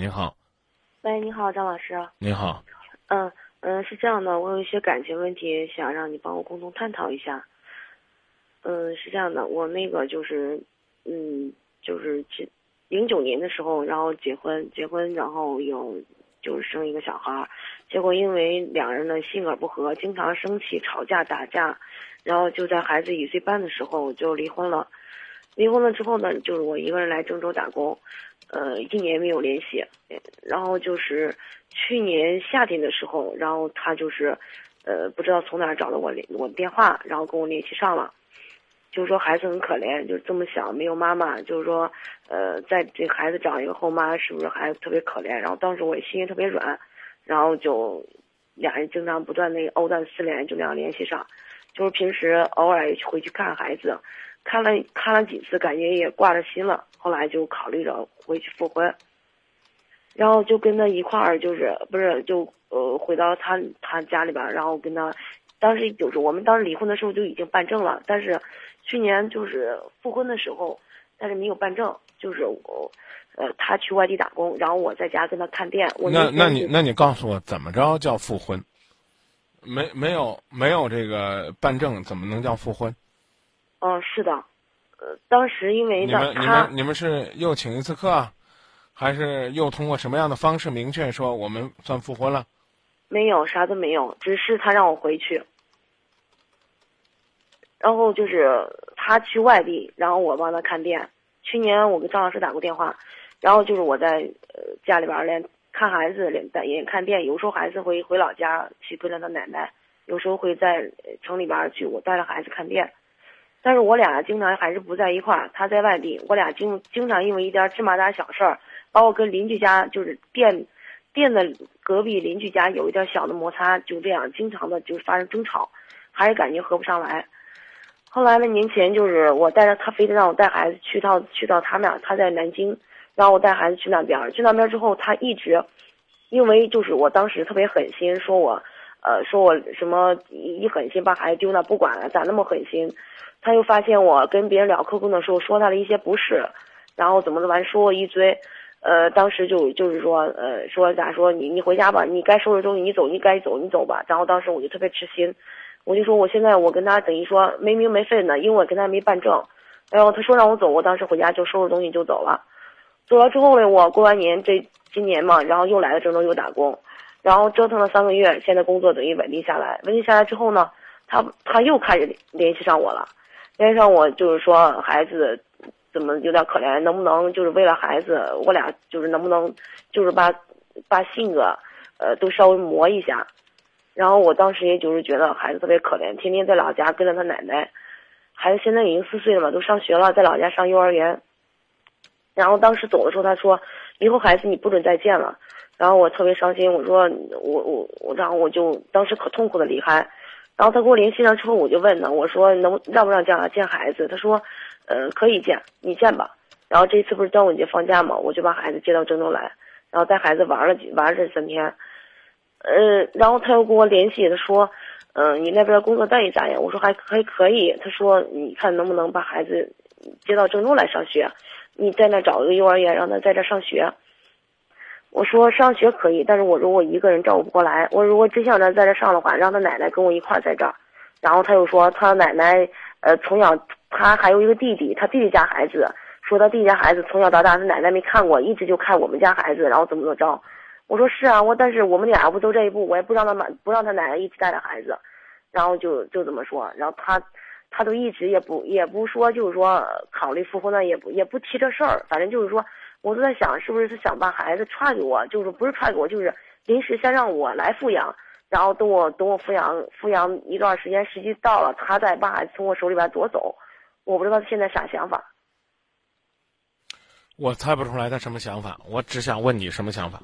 你好，喂，你好，张老师。你好，嗯嗯，是这样的，我有一些感情问题，想让你帮我共同探讨一下。嗯，是这样的，我那个就是，嗯，就是零九年的时候，然后结婚，结婚，然后有就是生一个小孩儿，结果因为两人的性格不合，经常生气、吵架、打架，然后就在孩子一岁半的时候就离婚了。离婚了之后呢，就是我一个人来郑州打工，呃，一年没有联系，然后就是去年夏天的时候，然后他就是，呃，不知道从哪儿找的我联我电话，然后跟我联系上了，就是说孩子很可怜，就是这么小没有妈妈，就是说，呃，在这孩子找一个后妈是不是孩子特别可怜？然后当时我心也特别软，然后就俩人经常不断那藕断丝连，就那样联系上，就是平时偶尔也会去看孩子。看了看了几次，感觉也挂着心了，后来就考虑着回去复婚，然后就跟他一块儿，就是不是就呃回到他他家里边，然后跟他，当时就是我们当时离婚的时候就已经办证了，但是去年就是复婚的时候，但是没有办证，就是我呃他去外地打工，然后我在家跟他看店。我那那你那你告诉我怎么着叫复婚？没没有没有这个办证，怎么能叫复婚？嗯、是的，呃当时因为你们你们你们是又请一次客啊，还是又通过什么样的方式明确说我们算复婚了？没有，啥都没有，只是他让我回去。然后就是他去外地，然后我帮他看店。去年我跟张老师打过电话，然后就是我在呃家里边儿连看孩子，连在也看店。有时候孩子会回老家去跟着他奶奶，有时候会在城里边去，我带着孩子看店。但是我俩经常还是不在一块儿，他在外地，我俩经经常因为一点芝麻大小事儿，把我跟邻居家就是店店的隔壁邻居家有一点小的摩擦，就这样经常的就发生争吵，还是感觉合不上来。后来呢，年前就是我带着他，非得让我带孩子去到去到他那儿，他在南京，然后我带孩子去那边，去那边之后，他一直，因为就是我当时特别狠心，说我，呃，说我什么一狠心把孩子丢那不管了，咋那么狠心？他又发现我跟别人聊 QQ 的时候说他的一些不是，然后怎么的完说我一堆，呃，当时就就是说，呃，说咋说你你回家吧，你该收拾东西你走，你该走你走吧。然后当时我就特别吃心，我就说我现在我跟他等于说没名没分的，因为我跟他没办证。然后他说让我走，我当时回家就收拾东西就走了。走了之后呢，我过完年这今年嘛，然后又来了郑州又打工，然后折腾了三个月，现在工作等于稳定下来。稳定下来之后呢，他他又开始联系上我了。联系上我就是说孩子怎么有点可怜，能不能就是为了孩子，我俩就是能不能就是把把性格呃都稍微磨一下。然后我当时也就是觉得孩子特别可怜，天天在老家跟着他奶奶。孩子现在已经四岁了嘛，都上学了，在老家上幼儿园。然后当时走的时候，他说：“以后孩子你不准再见了。”然后我特别伤心，我说：“我我我，然后我就当时可痛苦的离开。”然后他给我联系上之后，我就问他，我说能让不让这样见孩子？他说，呃，可以见，你见吧。然后这次不是端午节放假嘛，我就把孩子接到郑州来，然后带孩子玩了几玩了这三天。呃，然后他又跟我联系，他说，嗯、你那边工作待遇咋样？我说还还可以。他说，你看能不能把孩子接到郑州来上学？你在那找一个幼儿园，让他在这上学。我说上学可以，但是我如果一个人照顾不过来，我如果真想着在这上的话，让他奶奶跟我一块在这儿。然后他又说他奶奶呃从小他还有一个弟弟，他弟弟家孩子，说他弟弟家孩子从小到大他奶奶没看过，一直就看我们家孩子，然后怎么怎么着。我说是啊，我但是我们俩不都这一步，我也不让他妈不让他奶奶一起带着孩子，然后就就怎么说，然后他他都一直也不也不说，就是说考虑复婚呢，也不也不提这事儿，反正就是说，我都在想是不是他想把孩子踹给我，就是不是踹给我，就是临时先让我来抚养，然后等我等我抚养抚养一段时间，时机到了，他再把孩子从我手里边夺走，我不知道他现在啥想法。我猜不出来他什么想法，我只想问你什么想法。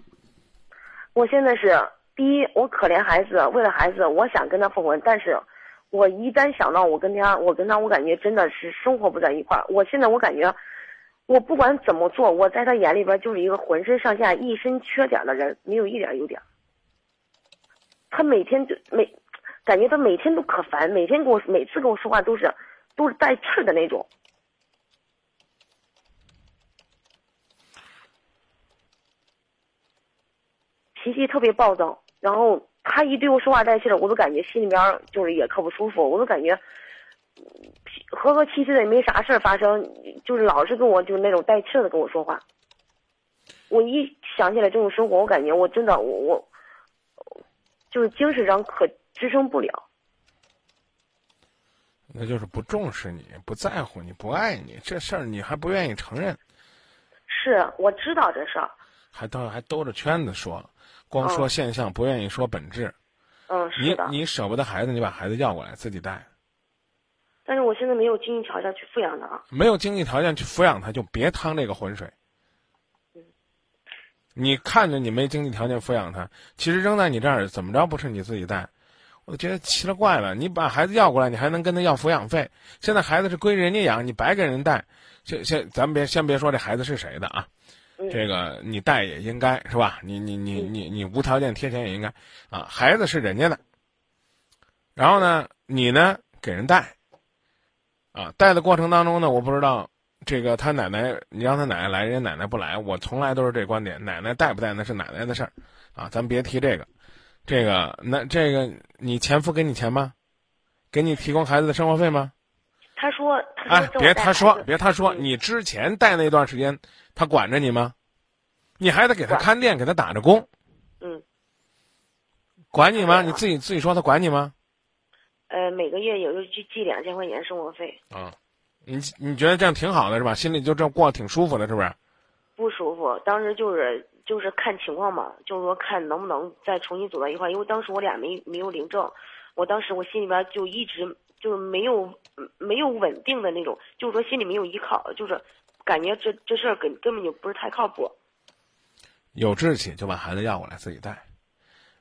我现在是第一，我可怜孩子，为了孩子，我想跟他复婚，但是我一旦想到我跟他，我跟他，我感觉真的是生活不在一块儿。我现在我感觉，我不管怎么做，我在他眼里边就是一个浑身上下一身缺点的人，没有一点优点。他每天就每，感觉他每天都可烦，每天跟我每次跟我说话都是都是带刺的那种。脾气特别暴躁，然后他一对我说话带气的，我都感觉心里边儿就是也可不舒服，我都感觉嗯和和气气的也没啥事儿发生，就是老是跟我就是那种带气的跟我说话。我一想起来这种生活，我感觉我真的我我就是精神上可支撑不了。那就是不重视你，不在乎你，不爱你，这事儿你还不愿意承认，是我知道这事儿，还兜还兜着圈子说，光说嗯现象，不愿意说本质。嗯，你是的。你舍不得孩子，你把孩子要过来自己带，但是我现在没有经济条件去抚养他。没有经济条件去抚养他，就别趟这个浑水。你看着你没经济条件抚养他，其实扔在你这儿怎么着不是你自己带？我就觉得奇了怪了。你把孩子要过来，你还能跟他要抚养费？现在孩子是归人家养，你白给人带。先先，咱们别先别说这孩子是谁的啊，嗯这个你带也应该是吧？你你你你你无条件贴钱也应该啊。孩子是人家的，然后呢，你呢给人带，啊，带的过程当中呢，我不知道这个他奶奶，你让他奶奶来，人家奶奶不来，我从来都是这观点，奶奶带不带那是奶奶的事儿，啊，咱别提这个，这个那这个你前夫给你钱吗？给你提供孩子的生活费吗？他说，他哎别他说，别别他说，嗯你之前带那段时间，他管着你吗？你还得给他看店，给他打着工，嗯，管你吗？你自己自己说他管你吗？呃，每个月也就寄寄两千块钱生活费，啊，你你觉得这样挺好的是吧？心里就这样过得挺舒服的，是不是？不舒服。当时就是就是看情况嘛，就是说看能不能再重新走到一块儿，因为当时我俩没没有领证，我当时我心里边就一直就是没有没有稳定的那种，就是说心里没有依靠，就是感觉这这事儿根根本就不是太靠谱。有志气就把孩子要过来自己带，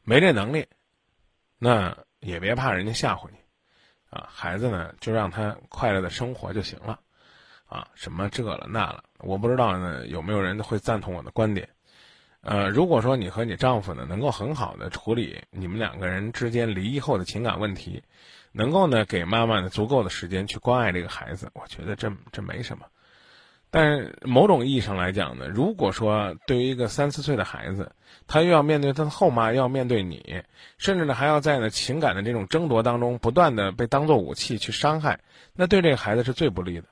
没这能力，那也别怕人家吓唬你，啊，孩子呢就让他快乐的生活就行了，啊，什么这了那了，我不知道呢有没有人会赞同我的观点，呃，如果说你和你丈夫呢能够很好的处理你们两个人之间离异后的情感问题，能够呢给妈妈呢足够的时间去关爱这个孩子，我觉得这这没什么。但是某种意义上来讲呢，如果说对于一个三四岁的孩子，他又要面对他的后妈，又要面对你，甚至呢还要在呢情感的这种争夺当中不断的被当作武器去伤害，那对这个孩子是最不利的。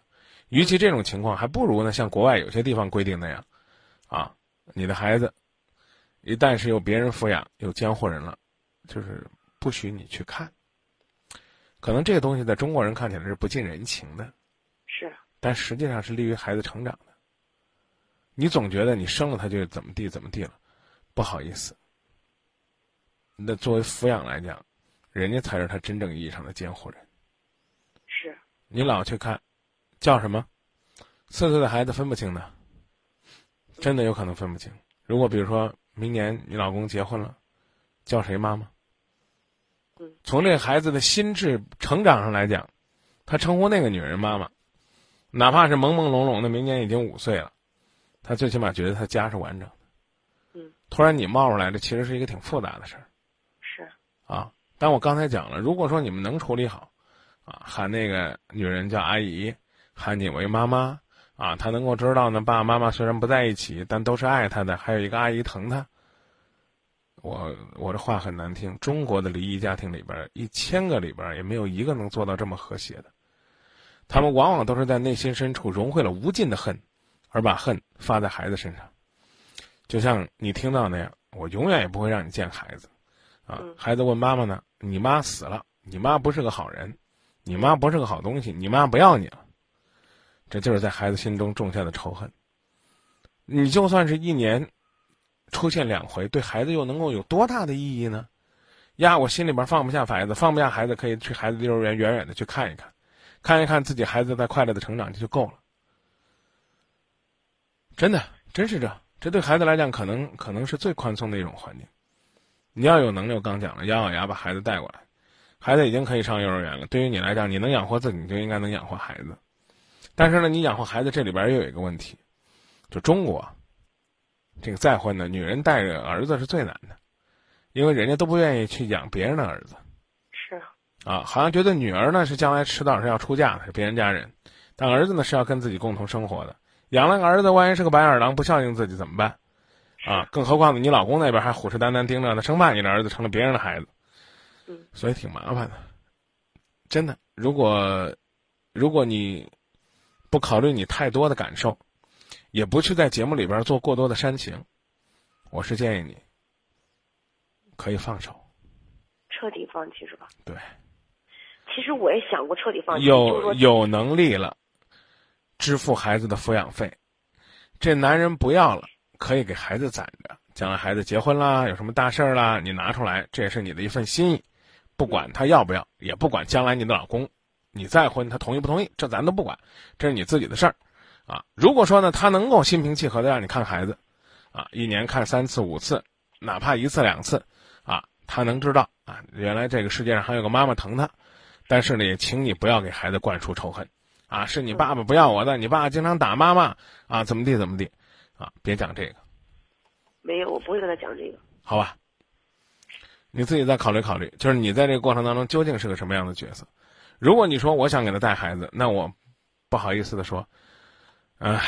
与其这种情况，还不如呢像国外有些地方规定那样，啊，你的孩子一旦是由别人抚养，有监护人了，就是不许你去看。可能这个东西在中国人看起来是不近人情的。是，但实际上是利于孩子成长的。你总觉得你生了他就怎么地怎么地了，不好意思。那作为抚养来讲，人家才是他真正意义上的监护人。是，你老去看，叫什么？四岁的孩子分不清的，真的有可能分不清。如果比如说明年你老公结婚了，叫谁妈妈？嗯，从这个孩子的心智成长上来讲，他称呼那个女人妈妈，哪怕是朦朦胧胧的，明年已经五岁了，他最起码觉得他家是完整的。嗯，突然你冒出来，的其实是一个挺复杂的事儿是，啊。但我刚才讲了，如果说你们能处理好，啊，喊那个女人叫阿姨，喊你为妈妈，啊，他能够知道呢，爸爸妈妈虽然不在一起，但都是爱他的，还有一个阿姨疼他。我我这话很难听，中国的离异家庭里边，一千个里边也没有一个能做到这么和谐的。他们往往都是在内心深处融汇了无尽的恨，而把恨发在孩子身上。就像你听到那样，我永远也不会让你见孩子，啊嗯，孩子问妈妈呢，你妈死了，你妈不是个好人，你妈不是个好东西，你妈不要你了，这就是在孩子心中种下的仇恨。你就算是一年出现两回，对孩子又能够有多大的意义呢？呀，我心里边放不下孩子，放不下孩子，可以去孩子幼儿园远远的去看一看，看一看自己孩子在快乐的成长，这就够了。真的，真是这，这对孩子来讲，可能可能是最宽松的一种环境。你要有能力，我刚讲了，咬咬牙把孩子带过来，孩子已经可以上幼儿园了。对于你来讲，你能养活自己，你就应该能养活孩子。但是呢，你养活孩子这里边又有一个问题，就中国这个再婚的女人带着儿子是最难的，因为人家都不愿意去养别人的儿子是，啊，好像觉得女儿呢是将来迟早是要出嫁的，是别人家人，但儿子呢是要跟自己共同生活的。养了个儿子，万一是个白眼狼，不孝敬自己怎么办？啊，更何况呢，你老公那边还虎视眈眈盯着呢，生怕你的儿子成了别人的孩子，嗯，所以挺麻烦的。真的，如果如果你不考虑你太多的感受，也不去在节目里边做过多的煽情，我是建议你可以放手，彻底放弃是吧？对，其实我也想过彻底放弃，就是有说有能力了，支付孩子的抚养费，这男人不要了，可以给孩子攒着，将来孩子结婚啦，有什么大事儿啦，你拿出来，这也是你的一份心意。不管他要不要，也不管将来你的老公，你再婚他同意不同意，这咱都不管，这是你自己的事儿，啊。如果说呢，他能够心平气和的让你看孩子，啊，一年看三次五次，哪怕一次两次，啊，他能知道啊，原来这个世界上还有个妈妈疼他，但是呢，也请你不要给孩子灌输仇恨，啊，是你爸爸不要我的，你爸爸经常打妈妈，啊，怎么地怎么地，啊，别讲这个，没有，我不会跟他讲这个。好吧？你自己再考虑考虑，就是你在这个过程当中究竟是个什么样的角色？如果你说我想给他带孩子，那我不好意思的说，唉，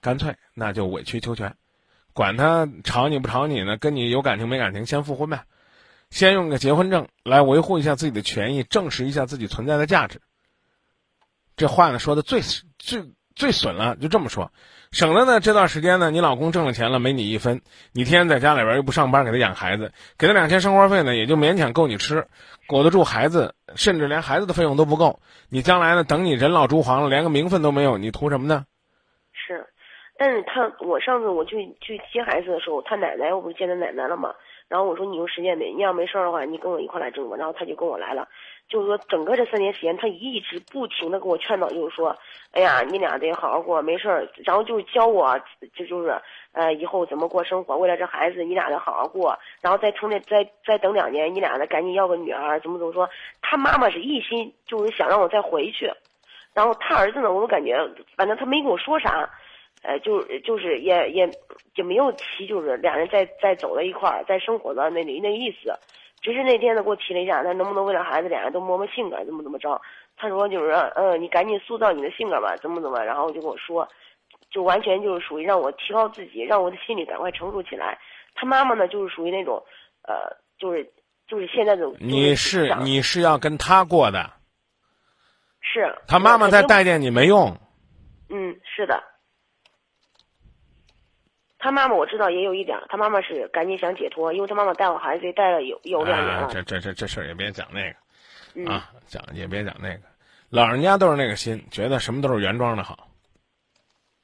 干脆那就委曲求全，管他吵你不吵你呢，跟你有感情没感情，先复婚呗，先用个结婚证来维护一下自己的权益，证实一下自己存在的价值。这话呢说的最最最损了，就这么说，省得呢这段时间呢，你老公挣了钱了，没你一分，你天天在家里边又不上班，给他养孩子，给他两千生活费呢，也就勉强够你吃，裹得住孩子，甚至连孩子的费用都不够。你将来呢，等你人老珠黄了，连个名分都没有，你图什么呢？是，但是他我上次我去去接孩子的时候，他奶奶我不是见他奶奶了吗？然后我说你有时间没？你要没事儿的话，你跟我一块来挣吧。然后他就跟我来了，就是说整个这三年时间，他一直不停的给我劝导，就是说，哎呀，你俩得好好过，没事儿。然后就教我，这就是呃以后怎么过生活，为了这孩子，你俩得好好过。然后再从那再再等两年，你俩再赶紧要个女儿，怎么怎么说？他妈妈是一心就是想让我再回去，然后他儿子呢，我感觉反正他没跟我说啥。呃，就就是也也也没有提，就是俩人在在走到一块儿，再生活的那那那意思。只是那天呢，给我提了一下，他能不能为了孩子，俩人都磨磨性格，怎么怎么着？他说就是，嗯，你赶紧塑造你的性格吧，怎么怎么？然后就跟我说，就完全就是属于让我提高自己，让我的心理赶快成熟起来。他妈妈呢，就是属于那种，呃，就是就是现在的。你是你是要跟他过的，是他妈妈再待见你没用。嗯，是的。他妈妈我知道也有一点，他妈妈是赶紧想解脱，因为他妈妈带我孩子带了有有两年了。这这这这事儿也别讲那个，嗯、啊，讲也别讲那个，老人家都是那个心，觉得什么都是原装的好。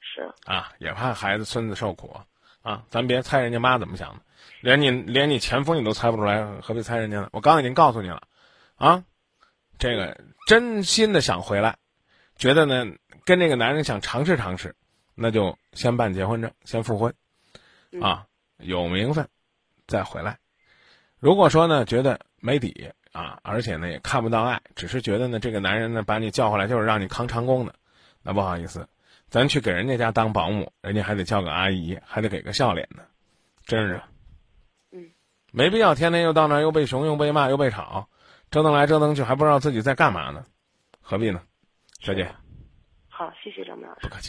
是啊，也怕孩子孙子受苦啊，咱别猜人家妈怎么想的，连你连你前夫你都猜不出来，何必猜人家呢？我刚才已经告诉你了，啊，这个真心的想回来，觉得呢跟这个男人想尝试尝试，那就先办结婚证，先复婚。啊，有名分，再回来。如果说呢，觉得没底啊，而且呢也看不到爱，只是觉得呢这个男人呢把你叫回来就是让你扛长工的，那不好意思，咱去给人家家当保姆，人家还得叫个阿姨，还得给个笑脸呢，真是。嗯。没必要天天又到那儿又被熊又被骂又被吵，折腾来折腾去还不知道自己在干嘛呢，何必呢？小姐。好，谢谢张明老师。不客气。